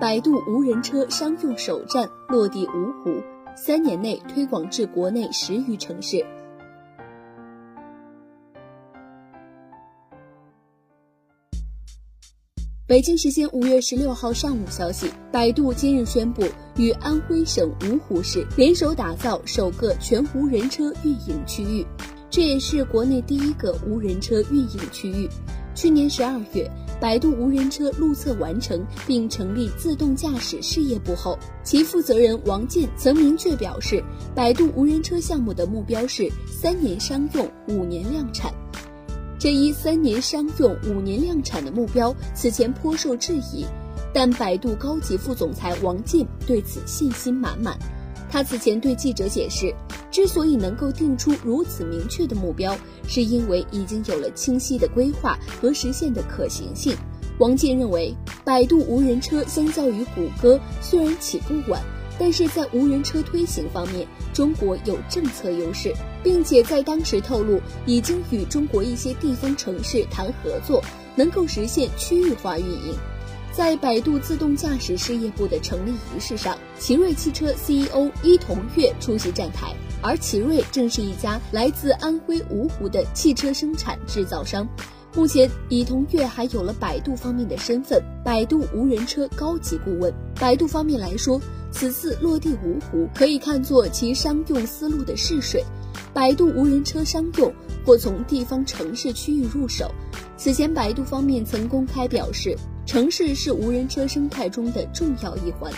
百度无人车商用首站落地芜湖，三年内推广至国内十余城市。北京时间五月十六号上午消息，百度今日宣布与安徽省芜湖市联手打造首个全无人车运营区域，这也是国内第一个无人车运营区域。去年十二月，百度无人车路测完成并成立自动驾驶事业部后，其负责人王健曾明确表示，百度无人车项目的目标是三年商用、五年量产。这一三年商用、五年量产的目标此前颇受质疑，但百度高级副总裁王健对此信心满满。他此前对记者解释，之所以能够定出如此明确的目标，是因为已经有了清晰的规划和实现的可行性。王健认为，百度无人车相较于谷歌虽然起步晚，但是在无人车推行方面，中国有政策优势，并且在当时透露已经与中国一些地方城市谈合作，能够实现区域化运营。在百度自动驾驶事业部的成立仪式上，奇瑞汽车 CEO 伊同跃出席站台。而奇瑞正是一家来自安徽芜湖的汽车生产制造商。目前，伊同岳还有了百度方面的身份——百度无人车高级顾问。百度方面来说，此次落地芜湖可以看作其商用思路的试水。百度无人车商用或从地方城市区域入手。此前，百度方面曾公开表示。城市是无人车生态中的重要一环，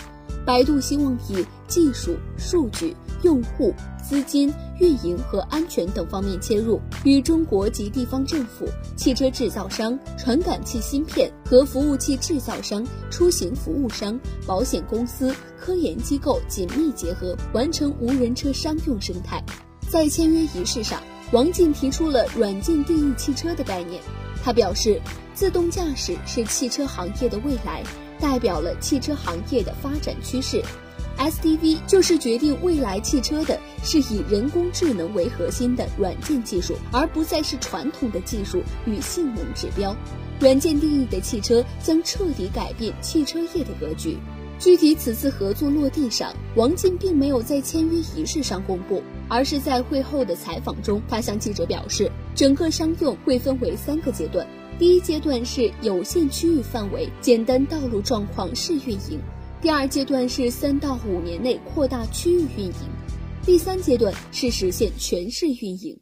百度希望以技术、数据、用户、资金、运营和安全等方面切入，与中国及地方政府、汽车制造商、传感器芯片和服务器制造商、出行服务商、保险公司、科研机构紧密结合，完成无人车商用生态。在签约仪式上，王进提出了软件定义汽车的概念。他表示，自动驾驶是汽车行业的未来，代表了汽车行业的发展趋势。SDV 就是决定未来汽车的，是以人工智能为核心的软件技术，而不再是传统的技术与性能指标。软件定义的汽车将彻底改变汽车业的格局。具体此次合作落地上，王进并没有在签约仪式上公布，而是在会后的采访中，他向记者表示，整个商用会分为三个阶段，第一阶段是有限区域范围、简单道路状况试运营，第二阶段是三到五年内扩大区域运营，第三阶段是实现全市运营。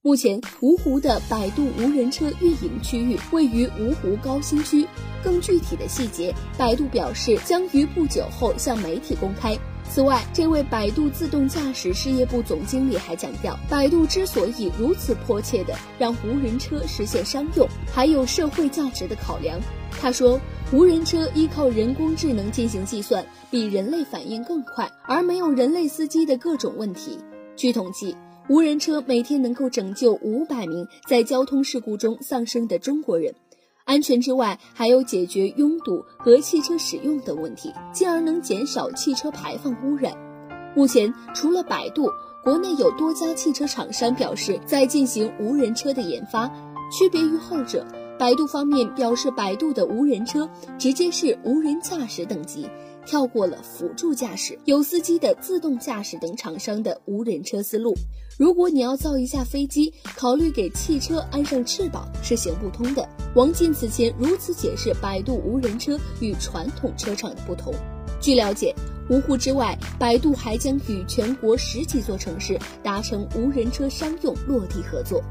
目前，芜湖的百度无人车运营区域位于芜湖高新区。更具体的细节，百度表示将于不久后向媒体公开。此外，这位百度自动驾驶事业部总经理还强调，百度之所以如此迫切地让无人车实现商用，还有社会价值的考量。他说，无人车依靠人工智能进行计算，比人类反应更快，而没有人类司机的各种问题。据统计。无人车每天能够拯救五百名在交通事故中丧生的中国人，安全之外，还有解决拥堵和汽车使用等问题，进而能减少汽车排放污染。目前，除了百度，国内有多家汽车厂商表示在进行无人车的研发。区别于后者，百度方面表示，百度的无人车直接是无人驾驶等级。跳过了辅助驾驶、有司机的自动驾驶等厂商的无人车思路。如果你要造一架飞机，考虑给汽车安上翅膀是行不通的。王进此前如此解释百度无人车与传统车厂的不同。据了解，芜湖之外，百度还将与全国十几座城市达成无人车商用落地合作。